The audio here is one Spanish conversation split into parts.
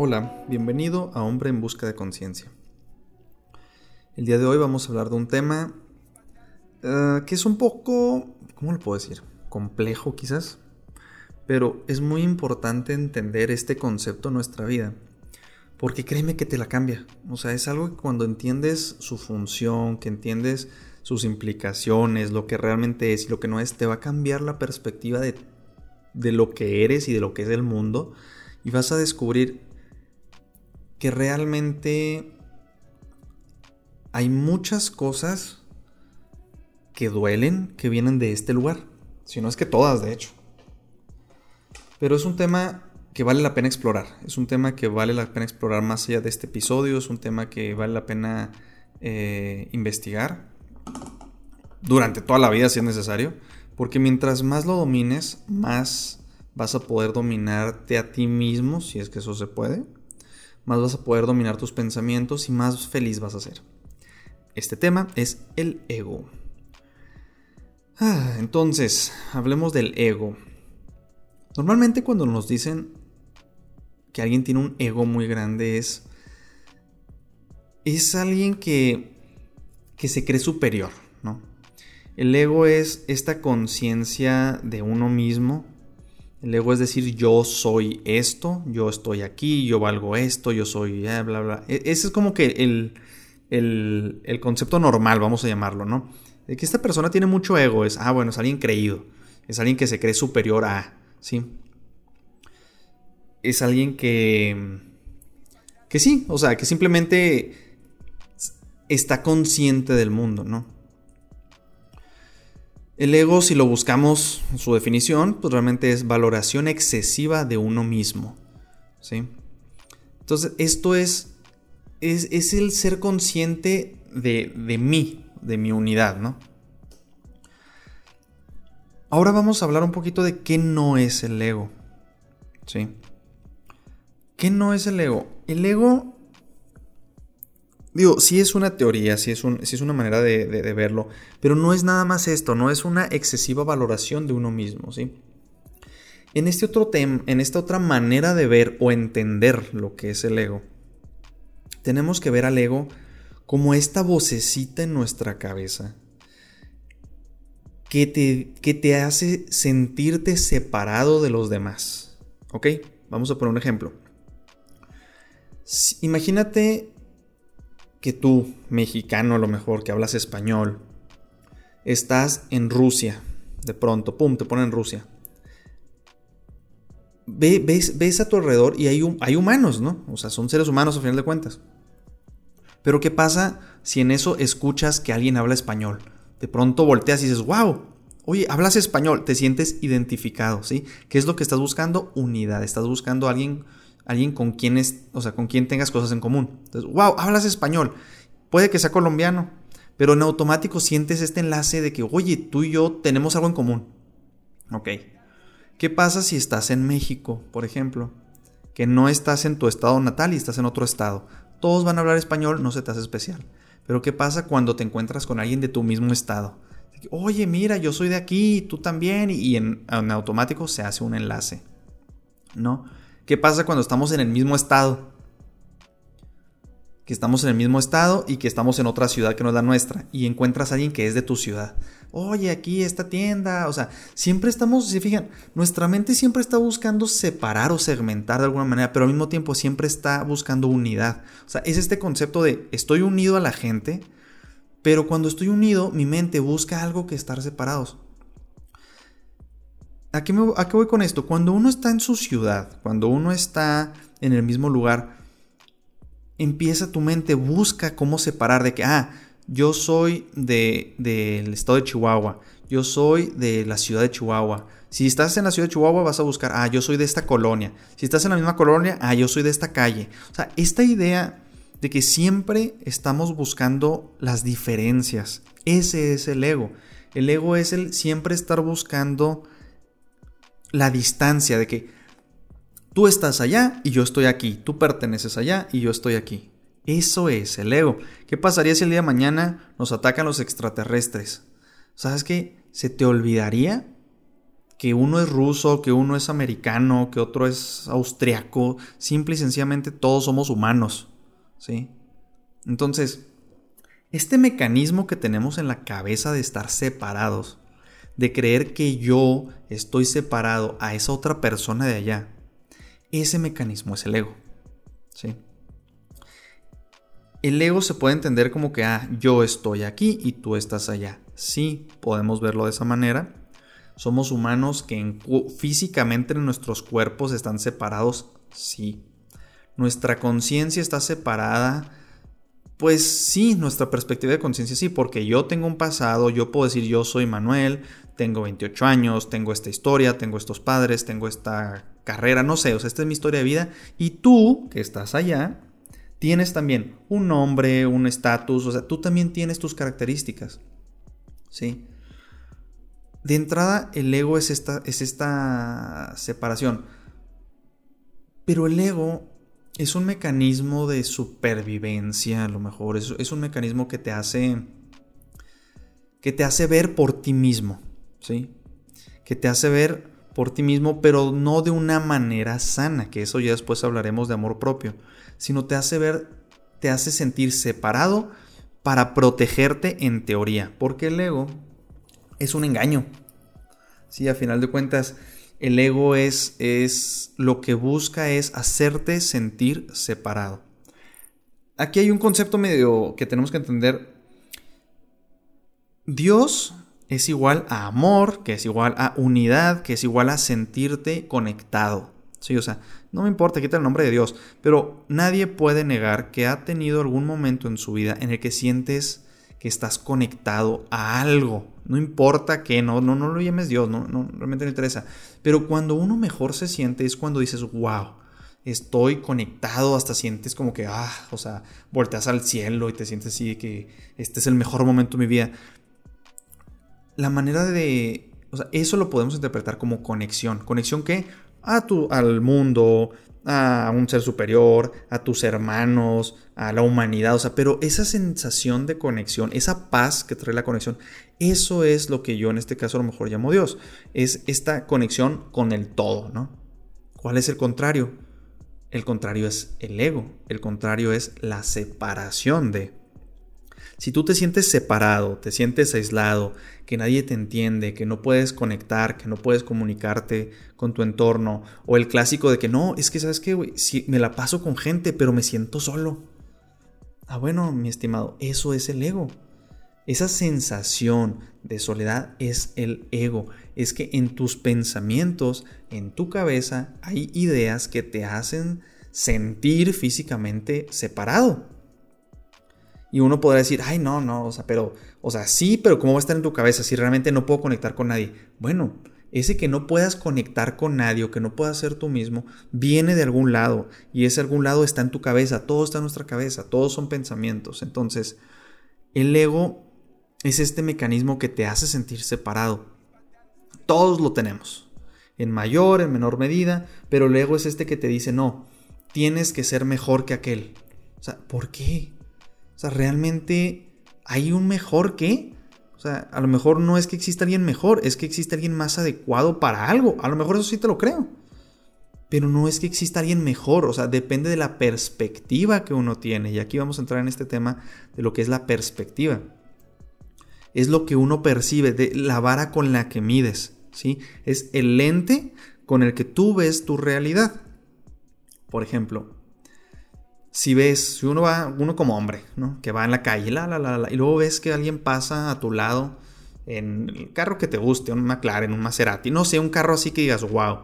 Hola, bienvenido a Hombre en Busca de Conciencia. El día de hoy vamos a hablar de un tema eh, que es un poco, ¿cómo lo puedo decir? Complejo quizás, pero es muy importante entender este concepto en nuestra vida, porque créeme que te la cambia. O sea, es algo que cuando entiendes su función, que entiendes sus implicaciones, lo que realmente es y lo que no es, te va a cambiar la perspectiva de, de lo que eres y de lo que es el mundo, y vas a descubrir que realmente hay muchas cosas que duelen que vienen de este lugar. Si no es que todas, de hecho. Pero es un tema que vale la pena explorar. Es un tema que vale la pena explorar más allá de este episodio. Es un tema que vale la pena eh, investigar durante toda la vida si es necesario. Porque mientras más lo domines, más vas a poder dominarte a ti mismo, si es que eso se puede más vas a poder dominar tus pensamientos y más feliz vas a ser. Este tema es el ego. Ah, entonces, hablemos del ego. Normalmente cuando nos dicen que alguien tiene un ego muy grande es es alguien que que se cree superior, ¿no? El ego es esta conciencia de uno mismo el ego es decir, yo soy esto, yo estoy aquí, yo valgo esto, yo soy bla, bla, bla. E, ese es como que el, el, concepto normal, vamos a llamarlo, ¿no? De que esta persona tiene mucho ego, es, ah, bueno, es alguien creído, es alguien que se cree superior a, ¿sí? Es alguien que, que sí, o sea, que simplemente está consciente del mundo, ¿no? El ego, si lo buscamos su definición, pues realmente es valoración excesiva de uno mismo. ¿sí? Entonces, esto es, es, el ser consciente de, de mí, de mi unidad, ¿no? Ahora vamos a hablar un poquito de qué no es el ego. ¿Sí? ¿Qué no es el ego? El ego Digo, sí es una teoría, sí es, es una manera de, verlo, pero no es nada más esto, no es una excesiva valoración de uno mismo, ¿sí? En, este otro tema, en esta otra manera de ver o entender lo que es el ego, tenemos que ver al ego como esta vocecita en nuestra cabeza que te, que te hace sentirte separado de los demás. ¿Ok? Vamos a poner un ejemplo. Imagínate que tú, mexicano a lo mejor, que hablas español, estás en Rusia, de pronto, pum, te ponen en Rusia. ves, ves, a tu alrededor y hay, hay humanos, ¿no? O sea, son seres humanos a final de cuentas. Pero ¿qué pasa si en eso escuchas que alguien habla español? De pronto volteas y dices, wow, oye, hablas español, te sientes identificado, ¿sí? ¿Qué es lo que estás buscando? Unidad, estás buscando a alguien alguien con quien es, o sea, con quien tengas cosas en común. Entonces, wow, hablas español. Puede que sea colombiano, pero en automático sientes este enlace de que, oye, tú y yo tenemos algo en común. Ok. ¿Qué pasa si estás en México, por ejemplo? Que no estás en tu estado natal y estás en otro estado. Todos van a hablar español, no se te hace especial. Pero ¿qué pasa cuando te encuentras con alguien de tu mismo estado? Oye, mira, yo soy de aquí, tú también, y en, en automático se hace un enlace. ¿No? ¿Qué pasa cuando estamos en el mismo estado? Que estamos en el mismo estado y que estamos en otra ciudad que no es la nuestra y encuentras a alguien que es de tu ciudad. Oye, aquí esta tienda, o sea, siempre estamos, si fijan, nuestra mente siempre está buscando separar o segmentar de alguna manera, pero al mismo tiempo siempre está buscando unidad. O sea, es este concepto de estoy unido a la gente, pero cuando estoy unido, mi mente busca algo que estar separados. ¿A qué, voy con esto? Cuando uno está en su ciudad, cuando uno está en el mismo lugar, empieza tu mente, busca cómo separar de que, ah, yo soy del de, estado de Chihuahua, yo soy de la ciudad de Chihuahua. Si estás en la ciudad de Chihuahua vas a buscar, ah, yo soy de esta colonia. Si estás en la misma colonia, ah, yo soy de esta calle. O sea, esta idea de que siempre estamos buscando las diferencias, ese es el ego. El ego es el siempre estar buscando la distancia de que tú estás allá y yo estoy aquí, tú perteneces allá y yo estoy aquí. Eso es el ego. ¿Qué pasaría si el día de mañana nos atacan los extraterrestres? ¿Sabes qué? Se te olvidaría que uno es ruso, que uno es americano, que otro es austriaco. Simple y sencillamente todos somos humanos. ¿Sí? Entonces, este mecanismo que tenemos en la cabeza de estar separados, de creer que yo estoy separado a esa otra persona de allá, ese mecanismo es el ego. ¿Sí? El ego se puede entender como que, ah, yo estoy aquí y tú estás allá. Sí, podemos verlo de esa manera. Somos humanos que físicamente nuestros cuerpos están separados, sí. Nuestra conciencia está separada, pues sí, nuestra perspectiva de conciencia sí, porque yo tengo un pasado, yo puedo decir yo soy Manuel, tengo 28 años, tengo esta historia, tengo estos padres, tengo esta carrera, no sé, o sea, esta es mi historia de vida. Y tú, que estás allá, tienes también un nombre, un estatus, o sea, tú también tienes tus características. ¿Sí? De entrada, el ego es esta, es esta separación. Pero el ego es un mecanismo de supervivencia, a lo mejor. Es, es, un mecanismo que te hace. que te hace ver por ti mismo. ¿Sí? Que te hace ver por ti mismo, pero no de una manera sana, que eso ya después hablaremos de amor propio, sino te hace ver, te hace sentir separado para protegerte en teoría, porque el ego es un engaño. Sí, a final de cuentas, el ego es, es lo que busca es hacerte sentir separado. Aquí hay un concepto medio que tenemos que entender. Dios es igual a amor, que es igual a unidad, que es igual a sentirte conectado. Sí, o sea, no me importa, quita el nombre de Dios, pero nadie puede negar que ha tenido algún momento en su vida en el que sientes que estás conectado a algo. No importa que no, no, no lo llames Dios, no, realmente no interesa. Pero cuando uno mejor se siente es cuando dices, wow, estoy conectado, hasta sientes como que, ah, o sea, volteas al cielo y te sientes así que este es el mejor momento de mi vida la manera de... O sea, eso lo podemos interpretar como conexión. ¿Conexión qué? A tu, al mundo, a un ser superior, a tus hermanos, a la humanidad. O sea, pero esa sensación de conexión, esa paz que trae la conexión, eso es lo que yo en este caso a lo mejor llamo Dios. Es esta conexión con el todo, ¿no? ¿Cuál es el contrario? El contrario es el ego. El contrario es la separación de. Si tú te sientes separado, te sientes aislado, que nadie te entiende, que no puedes conectar, que no puedes comunicarte con tu entorno, o el clásico de que no, es que sabes que, me la paso con gente, pero me siento solo. Ah, bueno, mi estimado, eso es el ego. Esa sensación de soledad es el ego. Es que en tus pensamientos, en tu cabeza, hay ideas que te hacen sentir físicamente separado. Y uno podrá decir, ay, no, no, o sea, pero, o sea, sí, pero ¿cómo va a estar en tu cabeza si realmente no puedo conectar con nadie? Bueno, ese que no puedas conectar con nadie o que no puedas ser tú mismo, viene de algún lado. Y ese algún lado está en tu cabeza, todo está en nuestra cabeza, todos son pensamientos. Entonces, el ego es este mecanismo que te hace sentir separado. Todos lo tenemos, en mayor, en menor medida, pero el ego es este que te dice, no, tienes que ser mejor que aquel. O sea, ¿por qué? O sea, realmente hay un mejor que. O sea, a lo mejor no es que exista alguien mejor, es que existe alguien más adecuado para algo. A lo mejor eso sí te lo creo. Pero no es que exista alguien mejor, o sea, depende de la perspectiva que uno tiene. Y aquí vamos a entrar en este tema de lo que es la perspectiva. Es lo que uno percibe, de la vara con la que mides, ¿sí? Es el lente con el que tú ves tu realidad. Por ejemplo, si ves, si uno va, uno como hombre, ¿no? Que va en la calle, la, la, la, y luego ves que alguien pasa a tu lado en el carro que te guste, un McLaren, un Maserati, no sé, un carro así que digas, wow.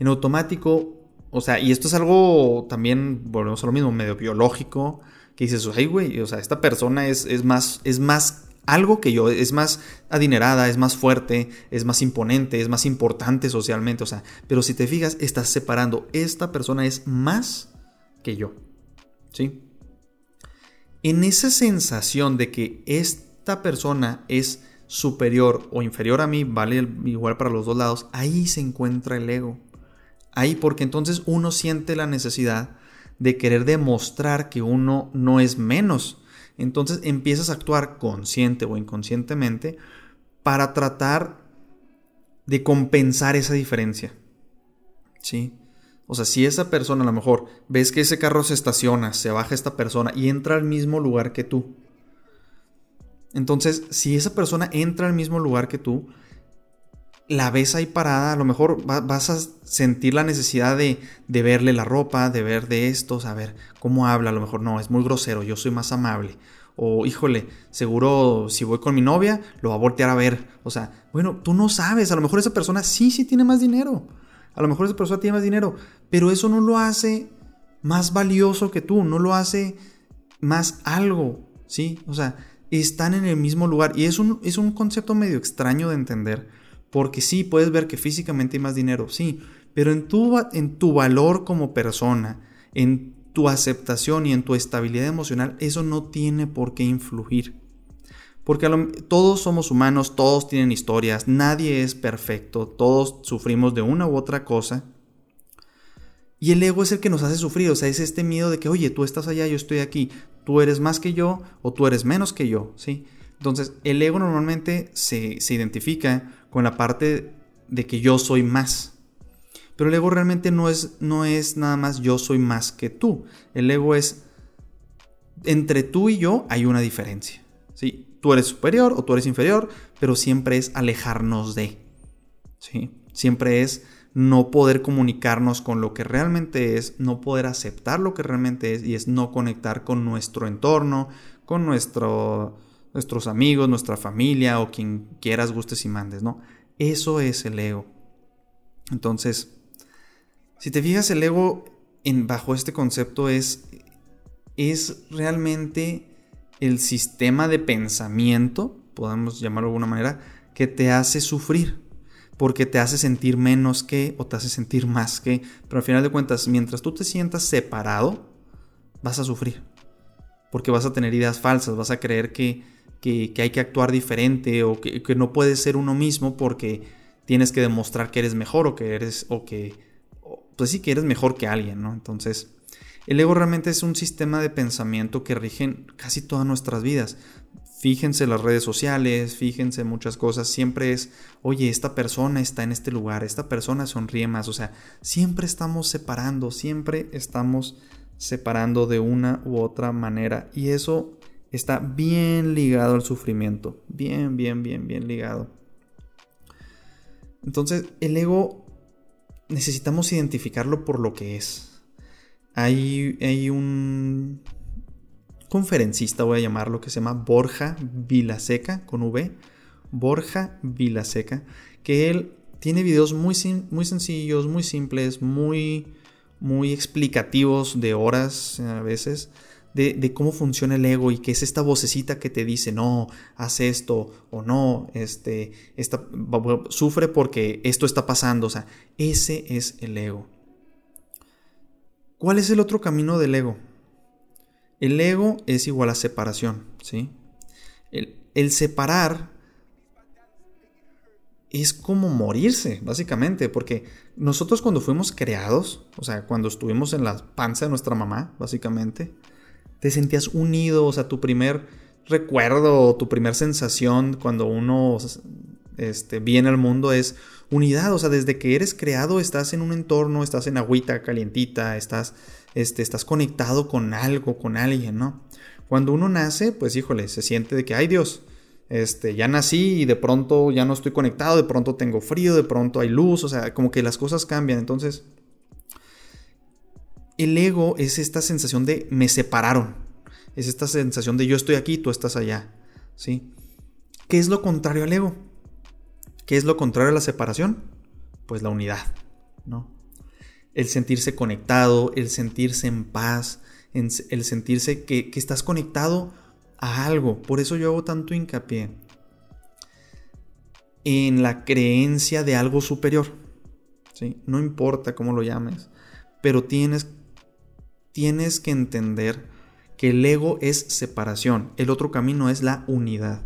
En automático, o sea, y esto es algo también, volvemos a lo mismo, medio biológico, que dices, ay, güey, o sea, esta persona es, es más, es más algo que yo, es más adinerada, es más fuerte, es más imponente, es más importante socialmente, o sea, pero si te fijas, estás separando, esta persona es más que yo. ¿Sí? En esa sensación de que esta persona es superior o inferior a mí, vale igual para los dos lados, ahí se encuentra el ego. Ahí porque entonces uno siente la necesidad de querer demostrar que uno no es menos. Entonces empiezas a actuar consciente o inconscientemente para tratar de compensar esa diferencia. ¿Sí? O sea, si esa persona a lo mejor ves que ese carro se estaciona, se baja esta persona y entra al mismo lugar que tú. Entonces, si esa persona entra al mismo lugar que tú, la ves ahí parada, a lo mejor vas a sentir la necesidad de, de, verle la ropa, de ver de esto, saber cómo habla, a lo mejor no, es muy grosero, yo soy más amable. O híjole, seguro si voy con mi novia, lo va a voltear a ver. O sea, bueno, tú no sabes, a lo mejor esa persona sí, sí tiene más dinero. A lo mejor esa persona tiene más dinero, pero eso no lo hace más valioso que tú, no lo hace más algo, ¿sí? O sea, están en el mismo lugar y es un, es un concepto medio extraño de entender, porque sí, puedes ver que físicamente hay más dinero, sí, pero en tu, en tu valor como persona, en tu aceptación y en tu estabilidad emocional, eso no tiene por qué influir. Porque todos somos humanos, todos tienen historias, nadie es perfecto, todos sufrimos de una u otra cosa. Y el ego es el que nos hace sufrir, o sea, es este miedo de que, oye, tú estás allá, yo estoy aquí, tú eres más que yo o tú eres menos que yo, ¿sí? Entonces, el ego normalmente se, se identifica con la parte de que yo soy más. Pero el ego realmente no es, no es nada más yo soy más que tú. El ego es, entre tú y yo hay una diferencia, ¿sí? Tú eres superior o tú eres inferior, pero siempre es alejarnos de. ¿sí? Siempre es no poder comunicarnos con lo que realmente es, no poder aceptar lo que realmente es y es no conectar con nuestro entorno, con nuestro, nuestros amigos, nuestra familia o quien quieras, gustes y mandes, ¿no? Eso es el ego. Entonces, si te fijas, el ego en, bajo este concepto es, es realmente el sistema de pensamiento, podemos llamarlo de alguna manera, que te hace sufrir, porque te hace sentir menos que o te hace sentir más que, pero al final de cuentas, mientras tú te sientas separado, vas a sufrir, porque vas a tener ideas falsas, vas a creer que, que, hay que actuar diferente o que, que, no puedes ser uno mismo porque tienes que demostrar que eres mejor o que eres, o que, pues sí, que eres mejor que alguien, ¿no? Entonces, el ego realmente es un sistema de pensamiento que rige casi todas nuestras vidas. Fíjense las redes sociales, fíjense muchas cosas, siempre es, oye, esta persona está en este lugar, esta persona sonríe más, o sea, siempre estamos separando, siempre estamos separando de una u otra manera y eso está bien ligado al sufrimiento, bien, bien, bien, bien ligado. Entonces, el ego necesitamos identificarlo por lo que es. Hay, un conferencista, voy a llamarlo, que se llama Borja Vilaseca, con V. Borja Vilaseca, que él tiene videos muy, muy sencillos, muy simples, muy, muy explicativos de horas a veces. De, cómo funciona el ego y que es esta vocecita que te dice, no, haz esto o no, este, esta, sufre porque esto está pasando. O sea, ese es el ego. ¿Cuál es el otro camino del ego? El ego es igual a separación, ¿sí? El, separar es como morirse, básicamente, porque nosotros cuando fuimos creados, o sea, cuando estuvimos en la panza de nuestra mamá, básicamente, te sentías unido, o sea, tu primer recuerdo, tu primer sensación cuando uno este, viene al mundo es unidad, o sea, desde que eres creado estás en un entorno, estás en agüita calientita, estás, este, estás conectado con algo, con alguien, ¿no? Cuando uno nace, pues híjole, se siente de que, ay Dios, este, ya nací y de pronto ya no estoy conectado, de pronto tengo frío, de pronto hay luz, o sea, como que las cosas cambian, entonces... El ego es esta sensación de me separaron, es esta sensación de yo estoy aquí, tú estás allá, ¿sí? ¿Qué es lo contrario al ego? ¿Qué es lo contrario a la separación? Pues la unidad, ¿no? El sentirse conectado, el sentirse en paz, el sentirse que, estás conectado a algo. Por eso yo hago tanto hincapié en la creencia de algo superior. ¿sí? No importa cómo lo llames, pero tienes, tienes que entender que el ego es separación, el otro camino es la unidad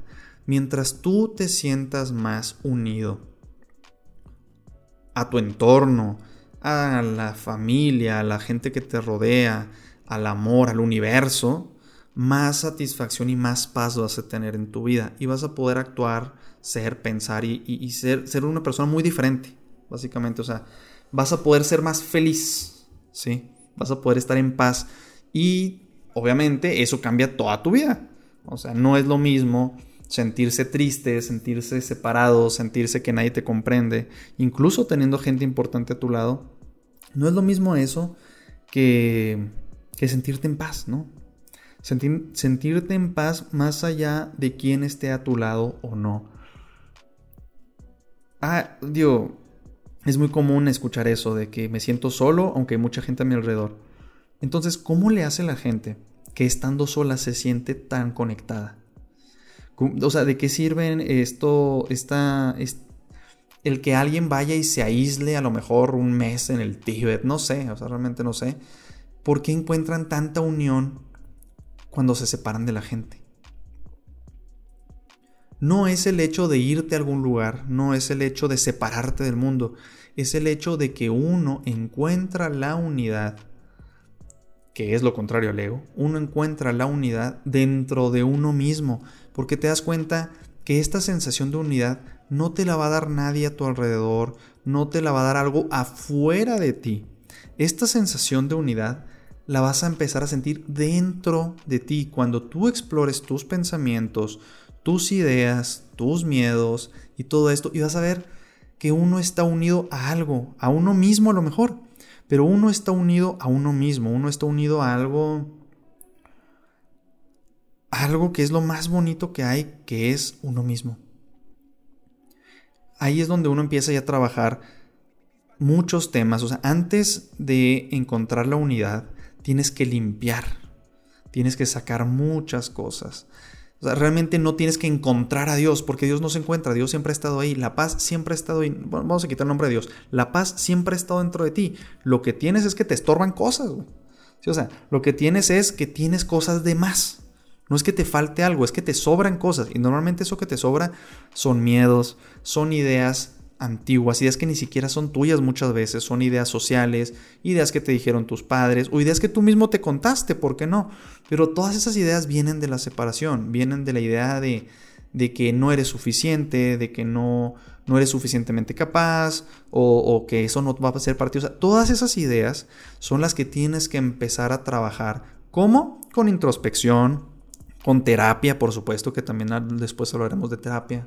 mientras tú te sientas más unido a tu entorno, a la familia, a la gente que te rodea, al amor, al universo, más satisfacción y más paz vas a tener en tu vida. Y vas a poder actuar, ser, pensar y, ser, ser, una persona muy diferente, básicamente. O sea, vas a poder ser más feliz, ¿sí? Vas a poder estar en paz. Y obviamente eso cambia toda tu vida. O sea, no es lo mismo sentirse triste, sentirse separado, sentirse que nadie te comprende, incluso teniendo gente importante a tu lado. No es lo mismo eso que, que sentirte en paz, ¿no? sentirte en paz más allá de quién esté a tu lado o no. Ah, digo, es muy común escuchar eso de que me siento solo aunque hay mucha gente a mi alrededor. Entonces, ¿cómo le hace la gente que estando sola se siente tan conectada? O sea, ¿de qué sirven esto, esta, el que alguien vaya y se aísle a lo mejor un mes en el Tíbet? No sé, o sea, realmente no sé. ¿Por qué encuentran tanta unión cuando se separan de la gente. No es el hecho de irte a algún lugar, no es el hecho de separarte del mundo, es el hecho de que uno encuentra la unidad, que es lo contrario al ego, uno encuentra la unidad dentro de uno mismo, porque te das cuenta que esta sensación de unidad no te la va a dar nadie a tu alrededor, no te la va a dar algo afuera de ti. Esta sensación de unidad la vas a empezar a sentir dentro de ti cuando tú explores tus pensamientos, tus ideas, tus miedos y todo esto y vas a ver que uno está unido a algo, a uno mismo a lo mejor, pero uno está unido a uno mismo, uno está unido a algo algo que es lo más bonito que hay, que es uno mismo. Ahí es donde uno empieza ya a trabajar muchos temas, o sea, antes de encontrar la unidad, tienes que limpiar, tienes que sacar muchas cosas. O sea, realmente no tienes que encontrar a Dios, porque Dios no se encuentra, Dios siempre ha estado ahí, la paz siempre ha estado ahí. vamos a quitar el nombre de Dios. La paz siempre ha estado dentro de ti. Lo que tienes es que te estorban cosas. o sea, lo que tienes es que tienes cosas de más. No es que te falte algo, es que te sobran cosas. Y normalmente eso que te sobra son miedos, son ideas antiguas, ideas que ni siquiera son tuyas muchas veces, son ideas sociales, ideas que te dijeron tus padres o ideas que tú mismo te contaste, ¿por qué no? Pero todas esas ideas vienen de la separación, vienen de la idea de, que no eres suficiente, de que no, no eres suficientemente capaz o, o, que eso no va a ser partido. O sea, todas esas ideas son las que tienes que empezar a trabajar. ¿Cómo? Con introspección, con terapia, por supuesto, que también después hablaremos de terapia.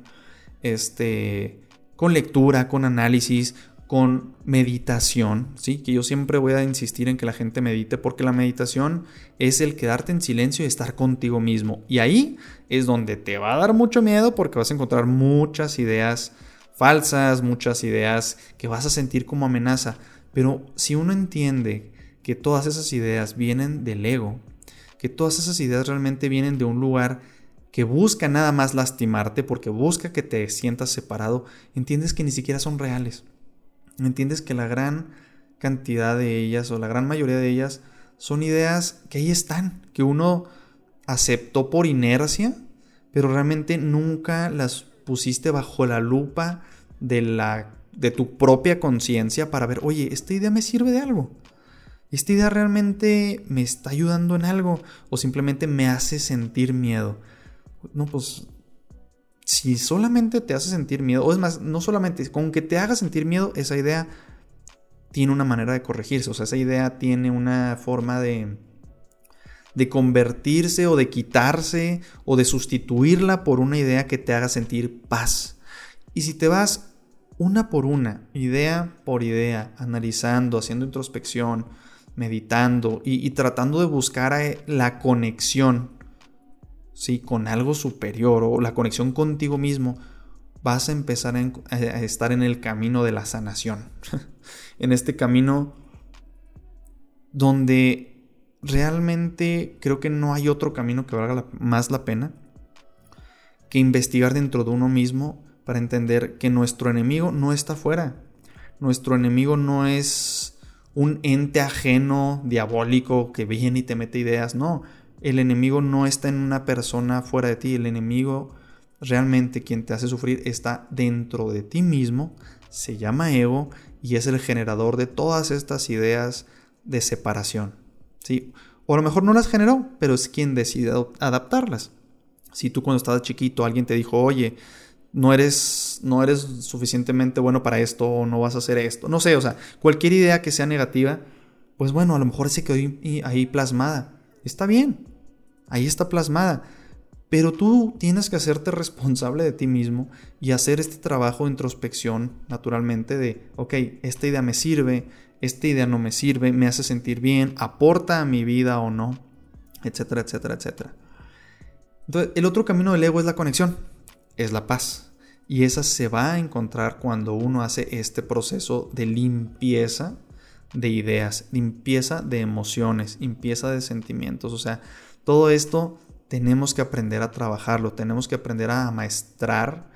Este con lectura, con análisis, con meditación, ¿sí? Que yo siempre voy a insistir en que la gente medite porque la meditación es el quedarte en silencio y estar contigo mismo. Y ahí es donde te va a dar mucho miedo porque vas a encontrar muchas ideas falsas, muchas ideas que vas a sentir como amenaza. Pero si uno entiende que todas esas ideas vienen del ego, que todas esas ideas realmente vienen de un lugar que busca nada más lastimarte porque busca que te sientas separado, entiendes que ni siquiera son reales. Entiendes que la gran cantidad de ellas o la gran mayoría de ellas son ideas que ahí están, que uno aceptó por inercia, pero realmente nunca las pusiste bajo la lupa de la de tu propia conciencia para ver, oye, esta idea me sirve de algo. Esta idea realmente me está ayudando en algo o simplemente me hace sentir miedo no, pues si solamente te hace sentir miedo, o es más, no solamente, con que te haga sentir miedo, esa idea tiene una manera de corregirse, o sea, esa idea tiene una forma de, de convertirse o de quitarse o de sustituirla por una idea que te haga sentir paz. Y si te vas una por una, idea por idea, analizando, haciendo introspección, meditando y, tratando de buscar eh, la conexión ¿sí? con algo superior o la conexión contigo mismo, vas a empezar a, estar en el camino de la sanación. en este camino donde realmente creo que no hay otro camino que valga más la pena que investigar dentro de uno mismo para entender que nuestro enemigo no está fuera. Nuestro enemigo no es un ente ajeno, diabólico, que viene y te mete ideas. No, el enemigo no está en una persona fuera de ti, el enemigo realmente quien te hace sufrir está dentro de ti mismo, se llama ego y es el generador de todas estas ideas de separación. ¿sí? O a lo mejor no las generó, pero es quien decide adaptarlas. Si tú cuando estabas chiquito alguien te dijo, oye, no eres, no eres suficientemente bueno para esto o no vas a hacer esto. No sé, o sea, cualquier idea que sea negativa, pues bueno, a lo mejor se quedó ahí plasmada. Está bien, ahí está plasmada. Pero tú tienes que hacerte responsable de ti mismo y hacer este trabajo de introspección, naturalmente, de, ok, esta idea me sirve, esta idea no me sirve, me hace sentir bien, aporta a mi vida o no, etcétera, etcétera, etcétera. Entonces, el otro camino del ego es la conexión, es la paz. Y esa se va a encontrar cuando uno hace este proceso de limpieza de ideas, limpieza de emociones, limpieza de sentimientos. O sea, todo esto tenemos que aprender a trabajarlo, tenemos que aprender a maestrar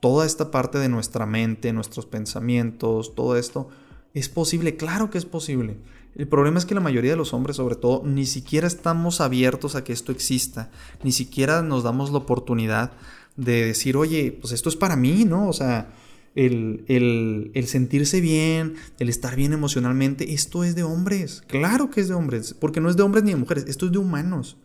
toda esta parte de nuestra mente, nuestros pensamientos, todo esto. ¿Es posible? Claro que es posible. El problema es que la mayoría de los hombres, sobre todo, ni siquiera estamos abiertos a que esto exista, ni siquiera nos damos la oportunidad de decir, oye, pues esto es para mí, ¿no? O sea, el, el, sentirse bien, el estar bien emocionalmente, esto es de hombres. Claro que es de hombres, porque no es de hombres ni de mujeres, esto es de humanos.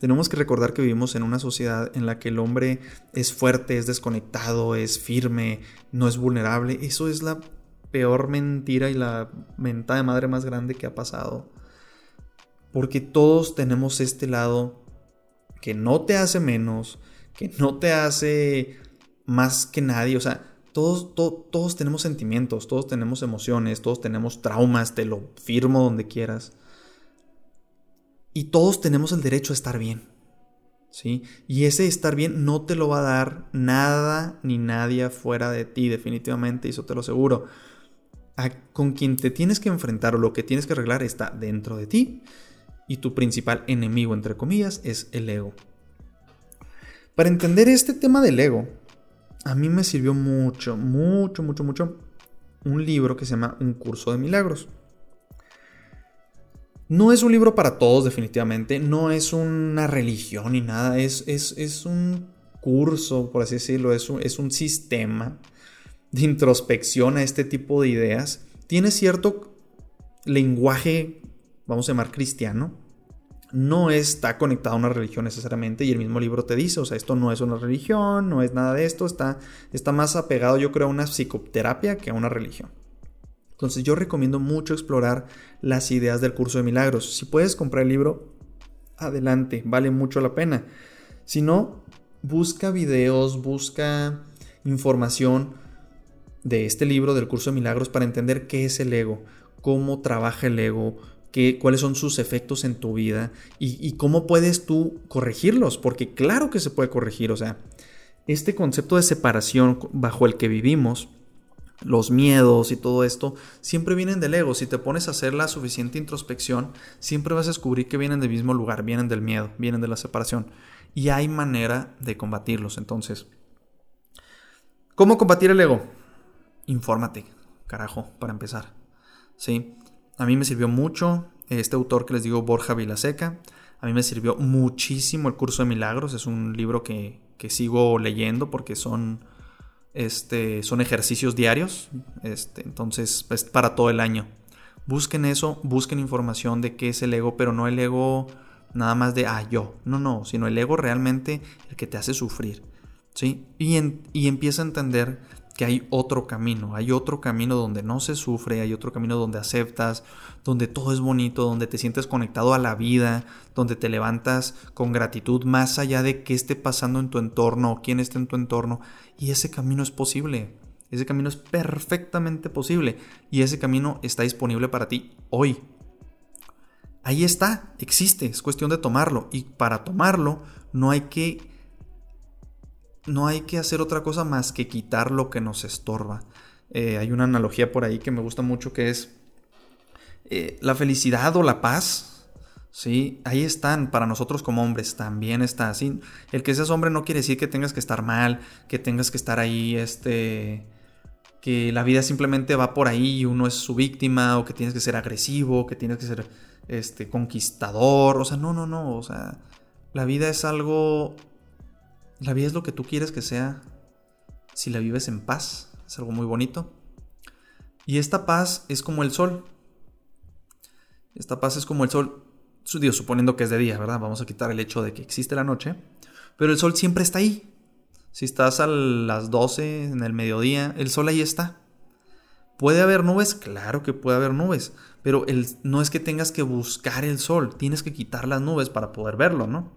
Tenemos que recordar que vivimos en una sociedad en la que el hombre es fuerte, es desconectado, es firme, no es vulnerable. Eso es la peor mentira y la mentada de madre más grande que ha pasado. Porque todos tenemos este lado que no te hace menos, que no te hace más que nadie. O sea, todos, todos tenemos sentimientos, todos tenemos emociones, todos tenemos traumas, te lo firmo donde quieras. Y todos tenemos el derecho a estar bien. ¿Sí? Y ese estar bien no te lo va a dar nada ni nadie fuera de ti, definitivamente, y eso te lo aseguro. con quien te tienes que enfrentar o lo que tienes que arreglar está dentro de ti. Y tu principal enemigo, entre comillas, es el ego. Para entender este tema del ego, a mí me sirvió mucho, mucho, mucho, mucho un libro que se llama Un curso de milagros. No es un libro para todos, definitivamente. No es una religión ni nada. Es, es, un curso, por así decirlo. Es un, es un sistema de introspección a este tipo de ideas. Tiene cierto lenguaje, vamos a llamar cristiano. No está conectado a una religión necesariamente. Y el mismo libro te dice, o sea, esto no es una religión, no es nada de esto. Está, está más apegado, yo creo, a una psicoterapia que a una religión. Entonces yo recomiendo mucho explorar las ideas del curso de milagros. Si puedes comprar el libro, adelante, vale mucho la pena. Si no, busca videos, busca información de este libro del curso de milagros para entender qué es el ego, cómo trabaja el ego, cuáles son sus efectos en tu vida y, y cómo puedes tú corregirlos, porque claro que se puede corregir, o sea, este concepto de separación bajo el que vivimos, los miedos y todo esto, siempre vienen del ego. Si te pones a hacer la suficiente introspección, siempre vas a descubrir que vienen del mismo lugar, vienen del miedo, vienen de la separación. Y hay manera de combatirlos. Entonces, ¿cómo combatir el ego? Infórmate, carajo, para empezar. ¿Sí? A mí me sirvió mucho este autor que les digo, Borja Vilaseca. A mí me sirvió muchísimo el curso de milagros. Es un libro que, que sigo leyendo porque son este, son ejercicios diarios, este, entonces es para todo el año. Busquen eso, busquen información de qué es el ego, pero no el ego nada más de, ah, yo, no, no, sino el ego realmente el que te hace sufrir, ¿sí? Y, y empieza a entender que hay otro camino, hay otro camino donde no se sufre, hay otro camino donde aceptas, donde todo es bonito, donde te sientes conectado a la vida, donde te levantas con gratitud más allá de qué esté pasando en tu entorno o quién esté en tu entorno. Y ese camino es posible, ese camino es perfectamente posible y ese camino está disponible para ti hoy. Ahí está, existe, es cuestión de tomarlo y para tomarlo no hay que no hay que hacer otra cosa más que quitar lo que nos estorba. Eh, hay una analogía por ahí que me gusta mucho que es eh, la felicidad o la paz. Sí, ahí están para nosotros como hombres, también está así. El que seas hombre no quiere decir que tengas que estar mal, que tengas que estar ahí, este, que la vida simplemente va por ahí y uno es su víctima, o que tienes que ser agresivo, que tienes que ser, este, conquistador. O sea, no, no, no. O sea, la vida es algo la vida es lo que tú quieres que sea si la vives en paz. Es algo muy bonito. Y esta paz es como el sol. Esta paz es como el sol. Dios, suponiendo que es de día, ¿verdad? Vamos a quitar el hecho de que existe la noche, pero el sol siempre está ahí. Si estás a las 12 en el mediodía, el sol ahí está. ¿Puede haber nubes? Claro que puede haber nubes, pero el, no es que tengas que buscar el sol, tienes que quitar las nubes para poder verlo, ¿no?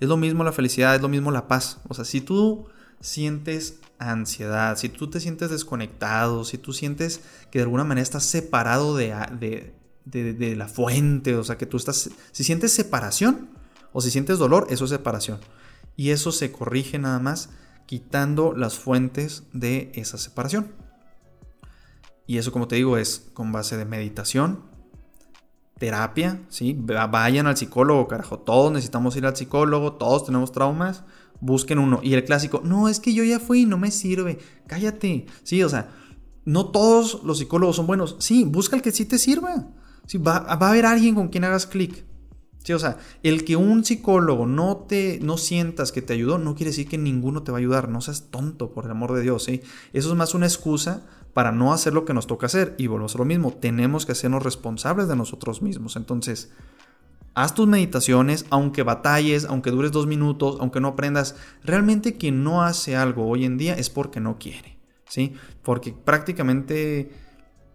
Es lo mismo la felicidad, es lo mismo la paz. O sea, si tú sientes ansiedad, si tú te sientes desconectado, si tú sientes que de alguna manera estás separado de, de, la fuente, o sea, que tú estás, si sientes separación o si sientes dolor, eso es separación. Y eso se corrige nada más quitando las fuentes de esa separación. Y eso, como te digo, es con base de meditación, terapia, ¿sí? Vayan al psicólogo, carajo. Todos necesitamos ir al psicólogo, todos tenemos traumas. Busquen uno. Y el clásico, no, es que yo ya fui no me sirve. Cállate. Sí, o sea, no todos los psicólogos son buenos. Sí, busca el que sí te sirva. Sí, va, va a haber alguien con quien hagas clic. Sí, o sea, el que un psicólogo no te no sientas que te ayudó no quiere decir que ninguno te va a ayudar, no seas tonto por el amor de Dios, ¿sí? Eso es más una excusa para no hacer lo que nos toca hacer y volvemos a lo mismo, tenemos que hacernos responsables de nosotros mismos. Entonces, haz tus meditaciones, aunque batalles, aunque dures dos minutos, aunque no aprendas, realmente quien no hace algo hoy en día es porque no quiere, ¿sí? Porque prácticamente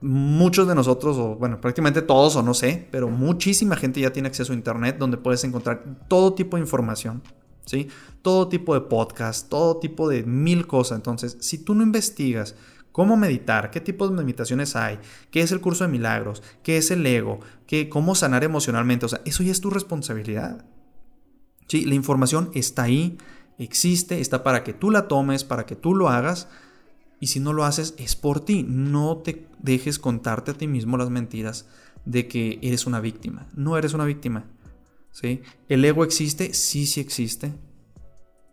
muchos de nosotros, o bueno, prácticamente todos, o no sé, pero muchísima gente ya tiene acceso a Internet donde puedes encontrar todo tipo de información, ¿sí? Todo tipo de podcast, todo tipo de mil cosas. Entonces, si tú no investigas cómo meditar, qué tipos de meditaciones hay, qué es el curso de milagros, qué es el ego, qué, cómo sanar emocionalmente, o sea, eso ya es tu responsabilidad. Sí, la información está ahí, existe, está para que tú la tomes, para que tú lo hagas y si no lo haces, es por ti. No te dejes contarte a ti mismo las mentiras de que eres una víctima. No eres una víctima. ¿sí? ¿El ego existe? Sí, sí existe.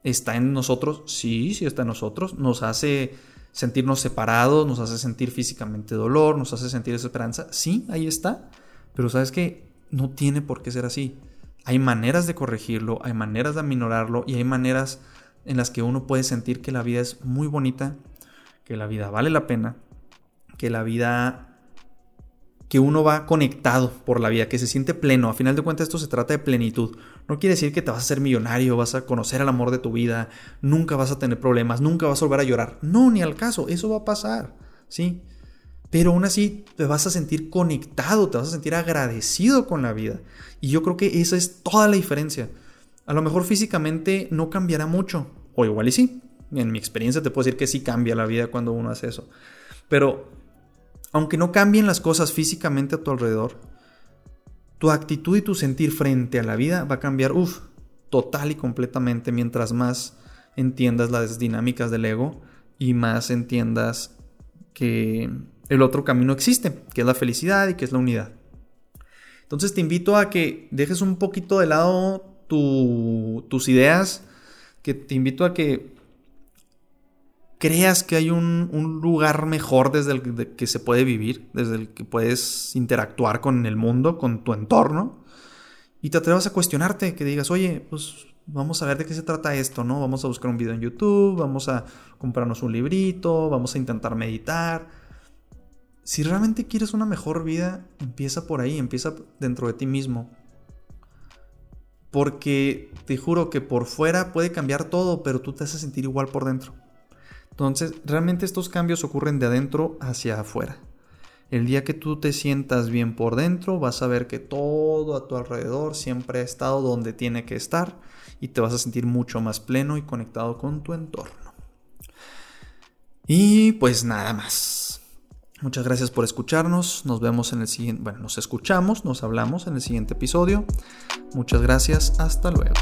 ¿Está en nosotros? Sí, sí está en nosotros. Nos hace sentirnos separados, nos hace sentir físicamente dolor, nos hace sentir desesperanza. Sí, ahí está. Pero sabes que no tiene por qué ser así. Hay maneras de corregirlo, hay maneras de aminorarlo y hay maneras en las que uno puede sentir que la vida es muy bonita que la vida vale la pena, que la vida que uno va conectado por la vida, que se siente pleno. A final de cuentas esto se trata de plenitud. No quiere decir que te vas a ser millonario, vas a conocer el amor de tu vida, nunca vas a tener problemas, nunca vas a volver a llorar. No, ni al caso, eso va a pasar, ¿sí? Pero aún así te vas a sentir conectado, te vas a sentir agradecido con la vida. Y yo creo que esa es toda la diferencia. A lo mejor físicamente no cambiará mucho, o igual y sí, en mi experiencia te puedo decir que sí cambia la vida cuando uno hace eso. Pero aunque no cambien las cosas físicamente a tu alrededor, tu actitud y tu sentir frente a la vida va a cambiar, uff, total y completamente mientras más entiendas las dinámicas del ego y más entiendas que el otro camino existe, que es la felicidad y que es la unidad. Entonces te invito a que dejes un poquito de lado tus ideas, que te invito a que creas que hay un, lugar mejor desde el que se puede vivir, desde el que puedes interactuar con el mundo, con tu entorno, y te atrevas a cuestionarte, que digas, oye, pues vamos a ver de qué se trata esto, ¿no? Vamos a buscar un video en YouTube, vamos a comprarnos un librito, vamos a intentar meditar. Si realmente quieres una mejor vida, empieza por ahí, empieza dentro de ti mismo. Porque te juro que por fuera puede cambiar todo, pero tú te haces sentir igual por dentro. Entonces, realmente estos cambios ocurren de adentro hacia afuera. El día que tú te sientas bien por dentro, vas a ver que todo a tu alrededor siempre ha estado donde tiene que estar y te vas a sentir mucho más pleno y conectado con tu entorno. Y pues nada más. Muchas gracias por escucharnos. Nos vemos en el siguiente, bueno, nos escuchamos, nos hablamos en el siguiente episodio. Muchas gracias. Hasta luego.